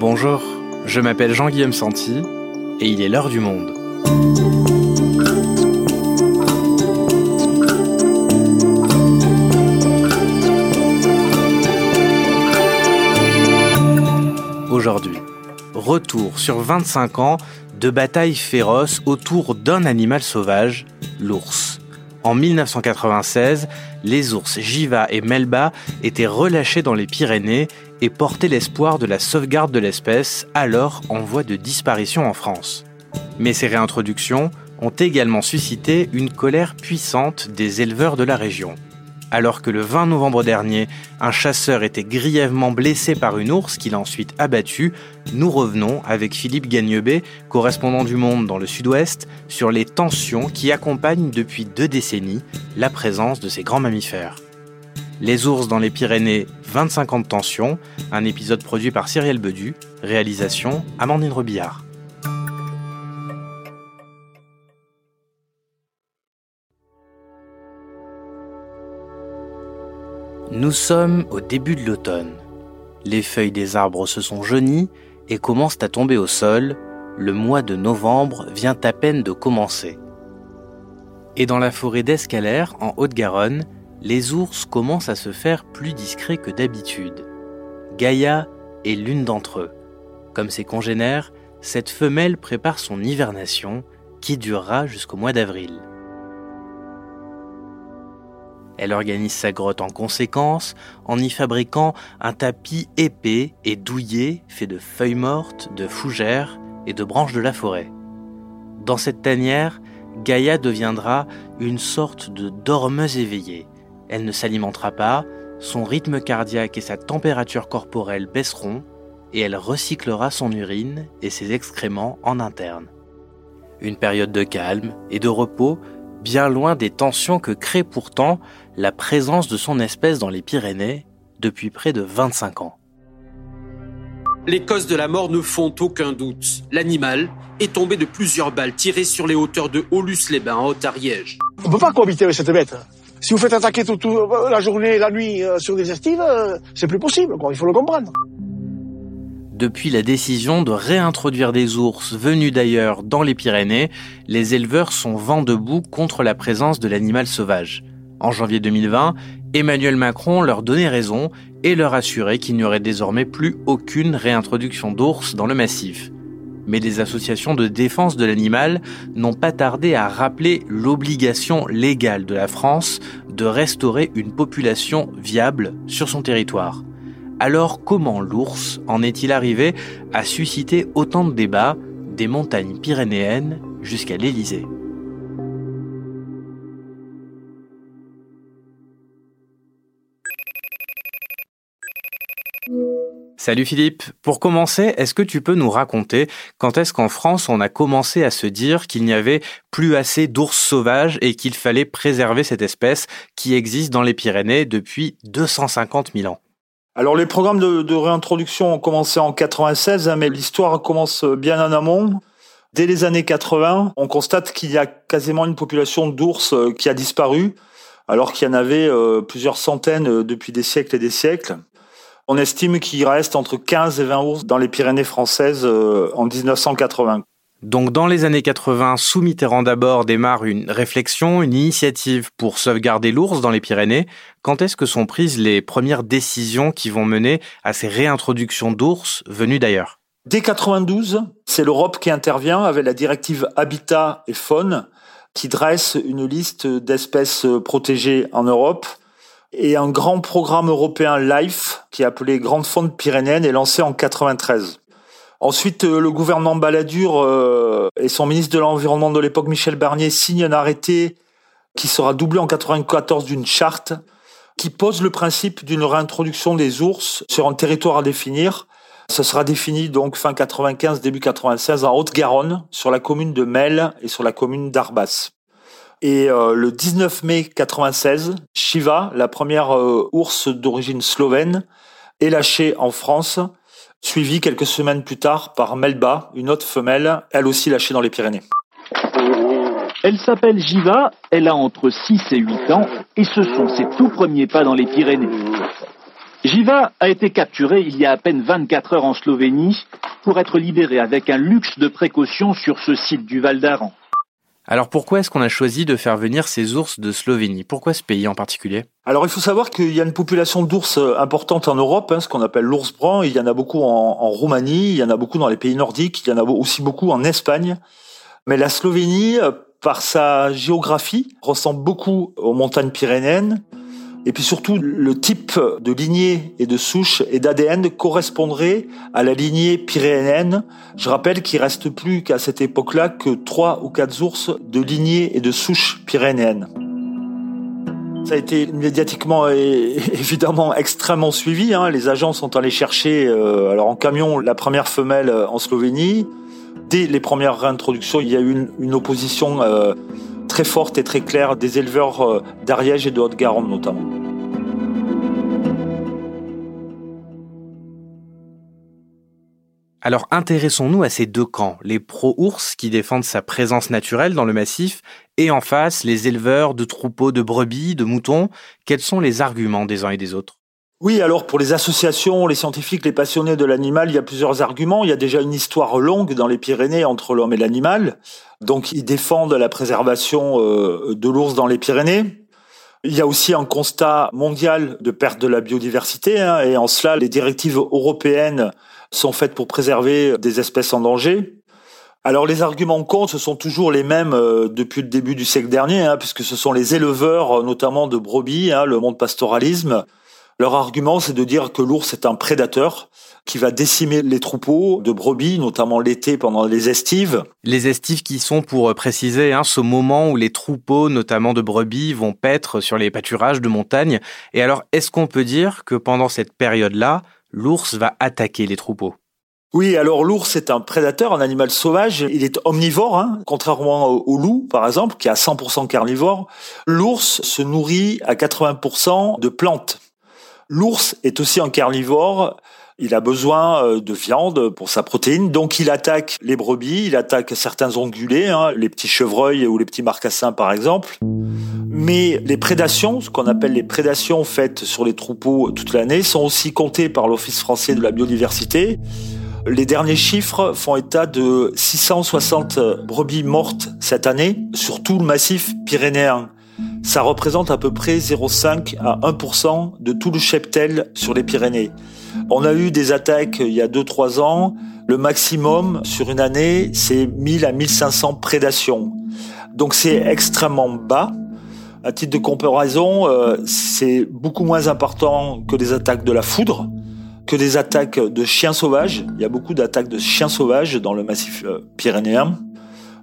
Bonjour, je m'appelle Jean-Guillaume Santi et il est l'heure du monde. Aujourd'hui, retour sur 25 ans de batailles féroces autour d'un animal sauvage, l'ours. En 1996, les ours Jiva et Melba étaient relâchés dans les Pyrénées et portaient l'espoir de la sauvegarde de l'espèce, alors en voie de disparition en France. Mais ces réintroductions ont également suscité une colère puissante des éleveurs de la région alors que le 20 novembre dernier, un chasseur était grièvement blessé par une ours qu'il a ensuite abattue, nous revenons avec Philippe Gagnebé, correspondant du Monde dans le sud-ouest, sur les tensions qui accompagnent depuis deux décennies la présence de ces grands mammifères. Les ours dans les Pyrénées, 25 ans de tension, un épisode produit par Cyrielle Bedu, réalisation Amandine Rebillard. Nous sommes au début de l'automne. Les feuilles des arbres se sont jaunies et commencent à tomber au sol. Le mois de novembre vient à peine de commencer. Et dans la forêt d'Escalaire, en Haute-Garonne, les ours commencent à se faire plus discrets que d'habitude. Gaïa est l'une d'entre eux. Comme ses congénères, cette femelle prépare son hivernation qui durera jusqu'au mois d'avril. Elle organise sa grotte en conséquence, en y fabriquant un tapis épais et douillet fait de feuilles mortes, de fougères et de branches de la forêt. Dans cette tanière, Gaïa deviendra une sorte de dormeuse éveillée. Elle ne s'alimentera pas, son rythme cardiaque et sa température corporelle baisseront, et elle recyclera son urine et ses excréments en interne. Une période de calme et de repos bien loin des tensions que crée pourtant la présence de son espèce dans les Pyrénées depuis près de 25 ans. Les causes de la mort ne font aucun doute. L'animal est tombé de plusieurs balles tirées sur les hauteurs de Aulus-les-Bains, en Haute-Ariège. On ne peut pas cohabiter avec cette bête. Si vous faites attaquer toute, la journée et la nuit euh, sur des estives, euh, c'est plus possible, il faut le comprendre. Depuis la décision de réintroduire des ours venus d'ailleurs dans les Pyrénées, les éleveurs sont vent debout contre la présence de l'animal sauvage. En janvier 2020, Emmanuel Macron leur donnait raison et leur assurait qu'il n'y aurait désormais plus aucune réintroduction d'ours dans le massif. Mais des associations de défense de l'animal n'ont pas tardé à rappeler l'obligation légale de la France de restaurer une population viable sur son territoire. Alors comment l'ours en est-il arrivé à susciter autant de débats des montagnes pyrénéennes jusqu'à l'Élysée? Salut Philippe. Pour commencer, est-ce que tu peux nous raconter quand est-ce qu'en France on a commencé à se dire qu'il n'y avait plus assez d'ours sauvages et qu'il fallait préserver cette espèce qui existe dans les Pyrénées depuis 250 000 ans? Alors les programmes de, réintroduction ont commencé en 96, hein, mais l'histoire commence bien en amont. Dès les années 80, on constate qu'il y a quasiment une population d'ours euh, qui a disparu, alors qu'il y en avait euh, plusieurs centaines euh, depuis des siècles et des siècles. On estime qu'il reste entre 15 et 20 ours dans les Pyrénées françaises en 1980. Donc dans les années 80, sous Mitterrand d'abord démarre une réflexion, une initiative pour sauvegarder l'ours dans les Pyrénées. Quand est-ce que sont prises les premières décisions qui vont mener à ces réintroductions d'ours venus d'ailleurs? Dès 92, c'est l'Europe qui intervient avec la directive Habitat et Faune qui dresse une liste d'espèces protégées en Europe et un grand programme européen LIFE qui est appelé Grande Faune pyrénéenne est lancé en 93. Ensuite, euh, le gouvernement Balladur euh, et son ministre de l'Environnement de l'époque, Michel Barnier, signent un arrêté qui sera doublé en 94 d'une charte qui pose le principe d'une réintroduction des ours sur un territoire à définir. Ce sera défini donc fin 95, début 96 en Haute-Garonne, sur la commune de Mel et sur la commune d'Arbas. Et euh, le 19 mai 96, Shiva, la première ours d'origine slovène, est lâchée en France suivi quelques semaines plus tard par Melba, une autre femelle, elle aussi lâchée dans les Pyrénées. Elle s'appelle Jiva, elle a entre 6 et 8 ans, et ce sont ses tout premiers pas dans les Pyrénées. Jiva a été capturé il y a à peine 24 heures en Slovénie pour être libéré avec un luxe de précaution sur ce site du Val d'Aran. Alors pourquoi est-ce qu'on a choisi de faire venir ces ours de Slovénie? Pourquoi ce pays en particulier? Alors il faut savoir qu'il y a une population d'ours euh, importante en Europe, hein, ce qu'on appelle l'ours brun. Il y en a beaucoup en, en, Roumanie, il y en a beaucoup dans les pays nordiques, il y en a aussi beaucoup en Espagne. Mais la Slovénie, euh, par sa géographie, ressemble beaucoup aux montagnes pyrénéennes. Et puis surtout, le type de lignée et de souche et d'ADN correspondrait à la lignée pyrénéenne. Je rappelle qu'il reste plus qu'à cette époque-là que trois ou quatre ours de lignée et de souche pyrénéenne. Ça a été médiatiquement évidemment extrêmement suivi. Hein. Les agents sont allés chercher, euh, alors en camion, la première femelle en Slovénie. Dès les premières réintroductions, il y a eu une, une opposition euh, très forte et très claire des éleveurs euh, d'Ariège et de Haute-Garonne notamment. Alors intéressons-nous à ces deux camps, les pro-ours qui défendent sa présence naturelle dans le massif et en face les éleveurs de troupeaux de brebis, de moutons. Quels sont les arguments des uns et des autres? Oui, alors pour les associations, les scientifiques, les passionnés de l'animal, il y a plusieurs arguments. Il y a déjà une histoire longue dans les Pyrénées entre l'homme et l'animal. Donc ils défendent la préservation euh, de l'ours dans les Pyrénées. Il y a aussi un constat mondial de perte de la biodiversité, hein, et en cela, les directives européennes sont faites pour préserver des espèces en danger. Alors les arguments contre, ce sont toujours les mêmes euh, depuis le début du siècle dernier, hein, puisque ce sont les éleveurs, notamment de brebis, hein, le monde pastoralisme, leur argument, c'est de dire que l'ours est un prédateur qui va décimer les troupeaux de brebis, notamment l'été pendant les estives. Les estives qui sont, pour préciser, hein, ce moment où les troupeaux, notamment de brebis, vont paître sur les pâturages de montagne. Et alors, est-ce qu'on peut dire que pendant cette période-là, l'ours va attaquer les troupeaux? Oui, alors l'ours est un prédateur, un animal sauvage. Il est omnivore, hein, contrairement au loup, par exemple, qui est à 100% carnivore. L'ours se nourrit à 80% de plantes. L'ours est aussi un carnivore. Il a besoin euh, de viande pour sa protéine, donc il attaque les brebis, il attaque certains ongulés, hein, les petits chevreuils ou les petits marcassins par exemple. Mais les prédations, ce qu'on appelle les prédations faites sur les troupeaux toute l'année, sont aussi comptées par l'Office français de la biodiversité. Les derniers chiffres font état de 660 brebis mortes cette année sur tout le massif pyrénéen ça représente à peu près 0,5 à 1% de tout le cheptel sur les Pyrénées. On a eu des attaques il y a 2-3 ans. Le maximum sur une année, c'est 1000 à 1500 prédations. Donc c'est extrêmement bas. À titre de comparaison, euh, c'est beaucoup moins important que les attaques de la foudre, que des attaques de chiens sauvages. Il y a beaucoup d'attaques de chiens sauvages dans le massif euh, pyrénéen.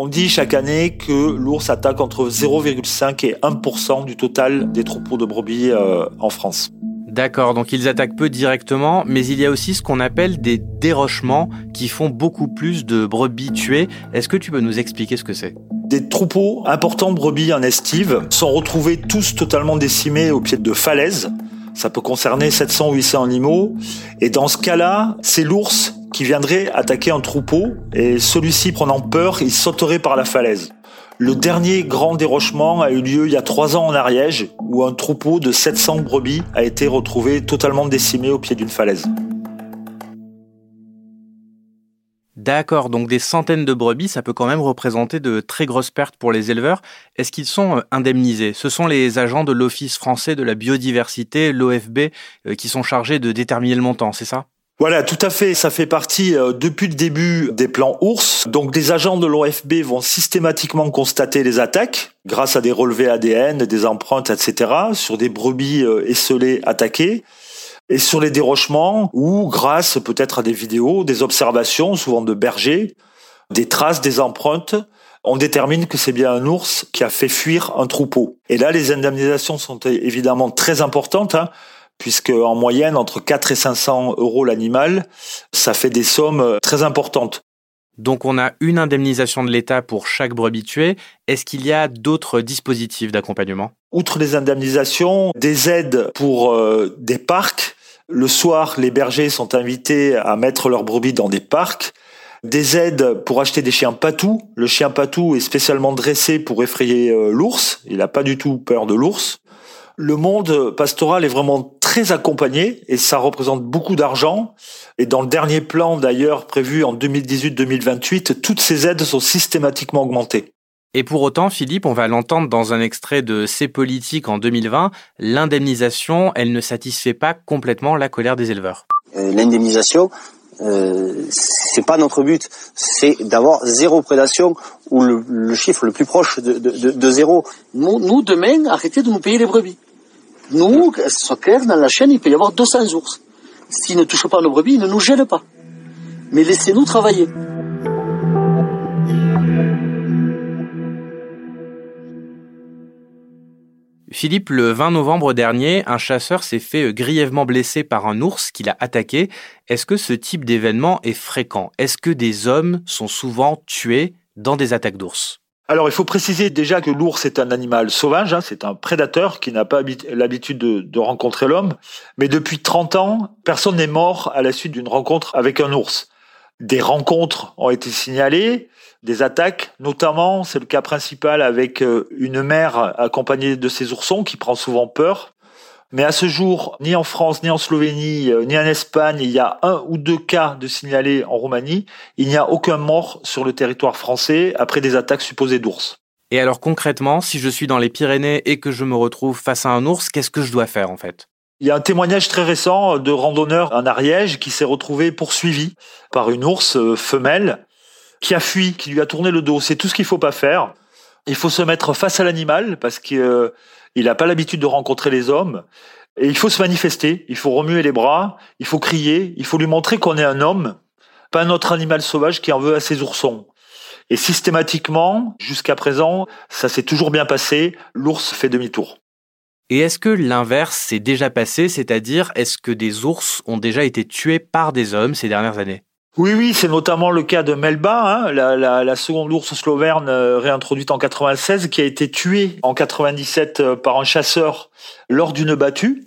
On dit chaque année que l'ours attaque entre 0,5 et 1% du total des troupeaux de brebis euh, en France. D'accord, donc ils attaquent peu directement, mais il y a aussi ce qu'on appelle des dérochements qui font beaucoup plus de brebis tuées. Est-ce que tu peux nous expliquer ce que c'est? Des troupeaux importants de brebis en estive sont retrouvés tous totalement décimés au pied de falaises. Ça peut concerner 700 ou 800 animaux. Et dans ce cas-là, c'est l'ours qui viendrait attaquer un troupeau et celui-ci prenant peur, il sauterait par la falaise. Le dernier grand dérochement a eu lieu il y a trois ans en Ariège, où un troupeau de 700 brebis a été retrouvé totalement décimé au pied d'une falaise. D'accord, donc des centaines de brebis, ça peut quand même représenter de très grosses pertes pour les éleveurs. Est-ce qu'ils sont euh, indemnisés? Ce sont les agents de l'Office français de la biodiversité, l'OFB, euh, qui sont chargés de déterminer le montant, c'est ça? Voilà, tout à fait. Ça fait partie euh, depuis le début des plans ours. Donc, les agents de l'OFB vont systématiquement constater les attaques grâce à des relevés ADN, des empreintes, etc., sur des brebis euh, esselées attaquées. Et sur les dérochements, ou grâce peut-être à des vidéos, des observations, souvent de bergers, des traces, des empreintes, on détermine que c'est bien un ours qui a fait fuir un troupeau. Et là, les indemnisations sont évidemment très importantes. Hein puisque en moyenne, entre 4 et 500 euros l'animal, ça fait des sommes euh, très importantes. Donc on a une indemnisation de l'État pour chaque brebis tuée. Est-ce qu'il y a d'autres dispositifs d'accompagnement? Outre les indemnisations, des aides pour euh, des parcs. Le soir, les bergers sont invités à mettre leurs brebis dans des parcs. Des aides pour acheter des chiens patous. Le chien patou est spécialement dressé pour effrayer euh, l'ours. Il n'a pas du tout peur de l'ours. Le monde pastoral est vraiment très accompagné et ça représente beaucoup d'argent. Et dans le dernier plan d'ailleurs prévu en 2018-2028, toutes ces aides sont systématiquement augmentées. Et pour autant, Philippe, on va l'entendre dans un extrait de C'est politique en 2020, l'indemnisation, elle ne satisfait pas complètement la colère des éleveurs. Euh, l'indemnisation, euh, c'est pas notre but, c'est d'avoir zéro prédation ou le, chiffre le plus proche de, de, zéro. Nous, nous, demain, arrêtez de nous payer les brebis. Nous, clair, dans la chaîne, il peut y avoir 200 ours. S'ils ne touchent pas nos brebis, ils ne nous gênent pas. Mais laissez-nous travailler. Philippe, le 20 novembre dernier, un chasseur s'est fait euh, grièvement blessé par un ours qu'il a attaqué. Est-ce que ce type d'événement est fréquent? Est-ce que des hommes sont souvent tués dans des attaques d'ours? Alors, il faut préciser déjà que l'ours est un animal sauvage, hein, c'est un prédateur qui n'a pas l'habitude de, rencontrer l'homme. Mais depuis 30 ans, personne n'est mort à la suite d'une rencontre avec un ours. Des rencontres ont été signalées, des attaques, notamment, c'est le cas principal avec euh, une mère accompagnée de ses oursons qui prend souvent peur. Mais à ce jour, ni en France, ni en Slovénie, euh, ni en Espagne, il y a un ou deux cas de signalés en Roumanie. Il n'y a aucun mort sur le territoire français après des attaques supposées d'ours. Et alors concrètement, si je suis dans les Pyrénées et que je me retrouve face à un ours, qu'est-ce que je dois faire en fait? Il y a un témoignage très récent de randonneur en Ariège qui s'est retrouvé poursuivi par une ours euh, femelle qui a fui, qui lui a tourné le dos. C'est tout ce qu'il faut pas faire. Il faut se mettre face à l'animal parce qu'il euh, n'a pas l'habitude de rencontrer les hommes. Et il faut se manifester. Il faut remuer les bras. Il faut crier. Il faut lui montrer qu'on est un homme, pas un autre animal sauvage qui en veut à ses oursons. Et systématiquement, jusqu'à présent, ça s'est toujours bien passé. L'ours fait demi-tour. Et est-ce que l'inverse s'est déjà passé, c'est-à-dire est-ce que des ours ont déjà été tués par des hommes ces dernières années? Oui, oui, c'est notamment le cas de Melba, hein, la, seconde ours slovène euh, réintroduite en 96, qui a été tuée en 97 euh, par un chasseur lors d'une battue.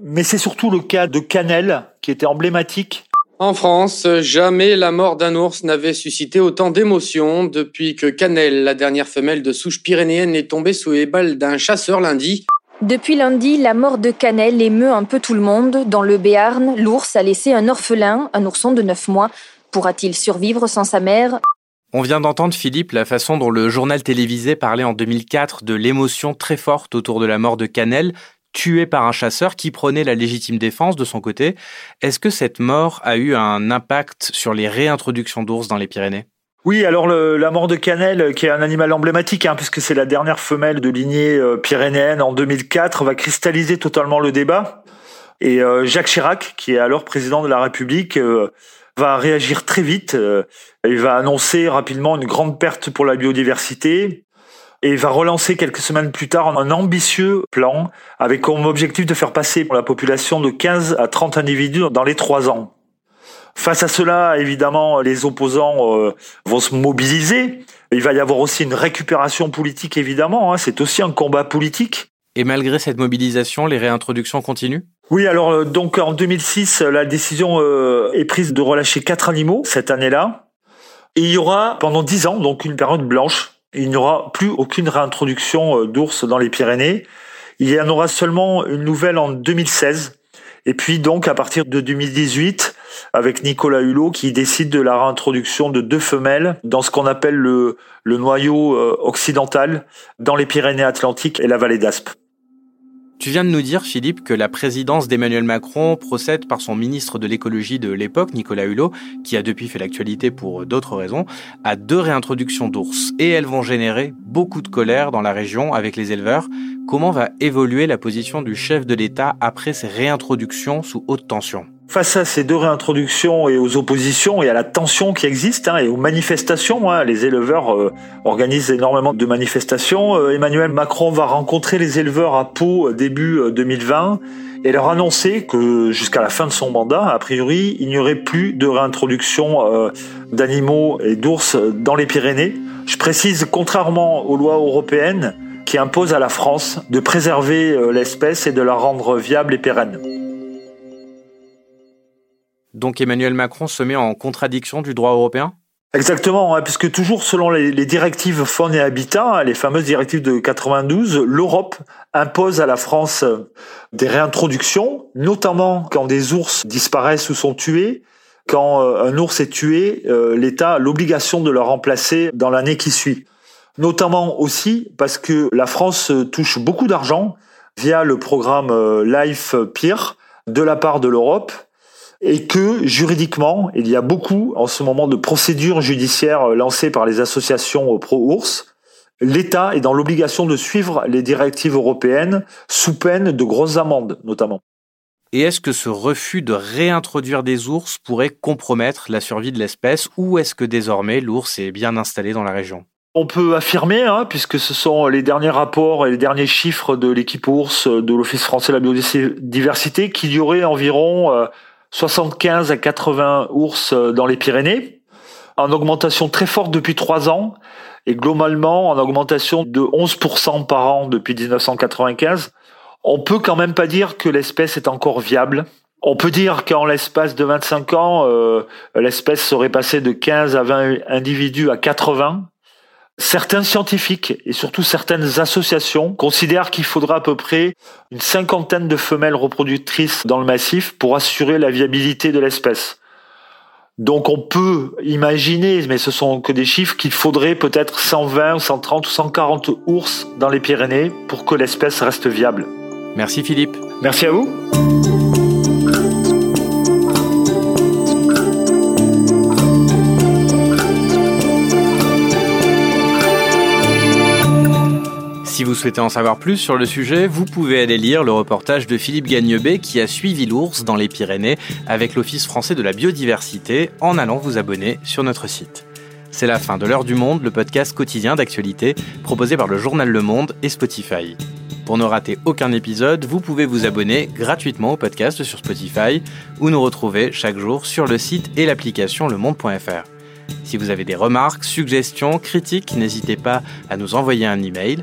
Mais c'est surtout le cas de Canel, qui était emblématique. En France, jamais la mort d'un ours n'avait suscité autant d'émotions depuis que Canel, la dernière femelle de souche pyrénéenne, est tombée sous les balles d'un chasseur lundi. Depuis lundi, la mort de Canel émeut un peu tout le monde. Dans le Béarn, l'ours a laissé un orphelin, un ourson de 9 mois. Pourra-t-il survivre sans sa mère? On vient d'entendre, Philippe, la façon dont le journal télévisé parlait en 2004 de l'émotion très forte autour de la mort de Canel, tué par un chasseur qui prenait la légitime défense de son côté. Est-ce que cette mort a eu un impact sur les réintroductions d'ours dans les Pyrénées? Oui, alors la mort de Canel, qui est un animal emblématique, hein, puisque c'est la dernière femelle de lignée euh, pyrénéenne en 2004, va cristalliser totalement le débat. Et euh, Jacques Chirac, qui est alors président de la République, euh, va réagir très vite. il va annoncer rapidement une grande perte pour la biodiversité et va relancer quelques semaines plus tard un ambitieux plan avec comme objectif de faire passer la population de 15 à 30 individus dans les trois ans. Face à cela, évidemment, les opposants euh, vont se mobiliser. Il va y avoir aussi une récupération politique, évidemment. Hein. C'est aussi un combat politique. Et malgré cette mobilisation, les réintroductions continuent? Oui, alors euh, donc en 2006, la décision euh, est prise de relâcher quatre animaux cette année-là. Et il y aura pendant dix ans, donc une période blanche. Il n'y aura plus aucune réintroduction d'ours dans les Pyrénées. Il y en aura seulement une nouvelle en 2016 et puis donc à partir de 2018, avec Nicolas Hulot qui décide de la réintroduction de deux femelles dans ce qu'on appelle le, noyau euh, occidental dans les Pyrénées-Atlantiques et la vallée d'Aspe. Tu viens de nous dire, Philippe, que la présidence d'Emmanuel Macron procède par son ministre de l'écologie de l'époque, Nicolas Hulot, qui a depuis fait l'actualité pour d'autres raisons, à deux réintroductions d'ours. Et elles vont générer beaucoup de colère dans la région avec les éleveurs. Comment va évoluer la position du chef de l'État après ces réintroductions sous haute tension? Face à ces deux réintroductions et aux oppositions et à la tension qui existe hein, et aux manifestations, hein, les éleveurs euh, organisent énormément de manifestations. Euh, Emmanuel Macron va rencontrer les éleveurs à Pau euh, début 2020 et leur annoncer que jusqu'à la fin de son mandat, a priori, il n'y aurait plus de réintroduction d'animaux et d'ours dans les Pyrénées. Je précise, contrairement aux lois européennes qui imposent à la France de préserver l'espèce et de la rendre viable et pérenne. Donc Emmanuel Macron se met en contradiction du droit européen? Exactement, hein, puisque toujours selon les, directives faune et habitat, hein, les fameuses directives de 92, l'Europe impose à la France des réintroductions, notamment quand des ours disparaissent ou sont tués. Quand euh, un ours est tué, euh, l'État a l'obligation de le remplacer dans l'année qui suit. Notamment aussi parce que la France touche beaucoup d'argent via le programme euh, Life Peer de la part de l'Europe et que juridiquement, il y a beaucoup en ce moment de procédures judiciaires lancées par les associations pro-ours. L'État est dans l'obligation de suivre les directives européennes sous peine de grosses amendes notamment. Et est-ce que ce refus de réintroduire des ours pourrait compromettre la survie de l'espèce ou est-ce que désormais l'ours est bien installé dans la région? On peut affirmer, hein, puisque ce sont les derniers rapports et les derniers chiffres de l'équipe ours de l'Office français de la biodiversité, qu'il y aurait environ 75 à 80 ours euh, dans les Pyrénées, en augmentation très forte depuis trois ans, et globalement en augmentation de 11% par an depuis 1995. On peut quand même pas dire que l'espèce est encore viable. On peut dire qu'en l'espace de 25 ans, euh, l'espèce serait passée de 15 à 20 individus à 80 Certains scientifiques et surtout certaines associations considèrent qu'il faudra à peu près une cinquantaine de femelles reproductrices dans le massif pour assurer la viabilité de l'espèce. Donc on peut imaginer, mais ce sont que des chiffres, qu'il faudrait peut-être 120, 130 ou 140 ours dans les Pyrénées pour que l'espèce reste viable. Merci Philippe. Merci à vous. Vous souhaitez en savoir plus sur le sujet, vous pouvez aller lire le reportage de Philippe Gagnebet qui a suivi l'ours dans les Pyrénées avec l'Office français de la biodiversité en allant vous abonner sur notre site. C'est la fin de l'heure du monde, le podcast quotidien d'actualité proposé par le journal Le Monde et Spotify. Pour ne rater aucun épisode, vous pouvez vous abonner gratuitement au podcast sur Spotify ou nous retrouver chaque jour sur le site et l'application lemonde.fr. Si vous avez des remarques, suggestions, critiques, n'hésitez pas à nous envoyer un email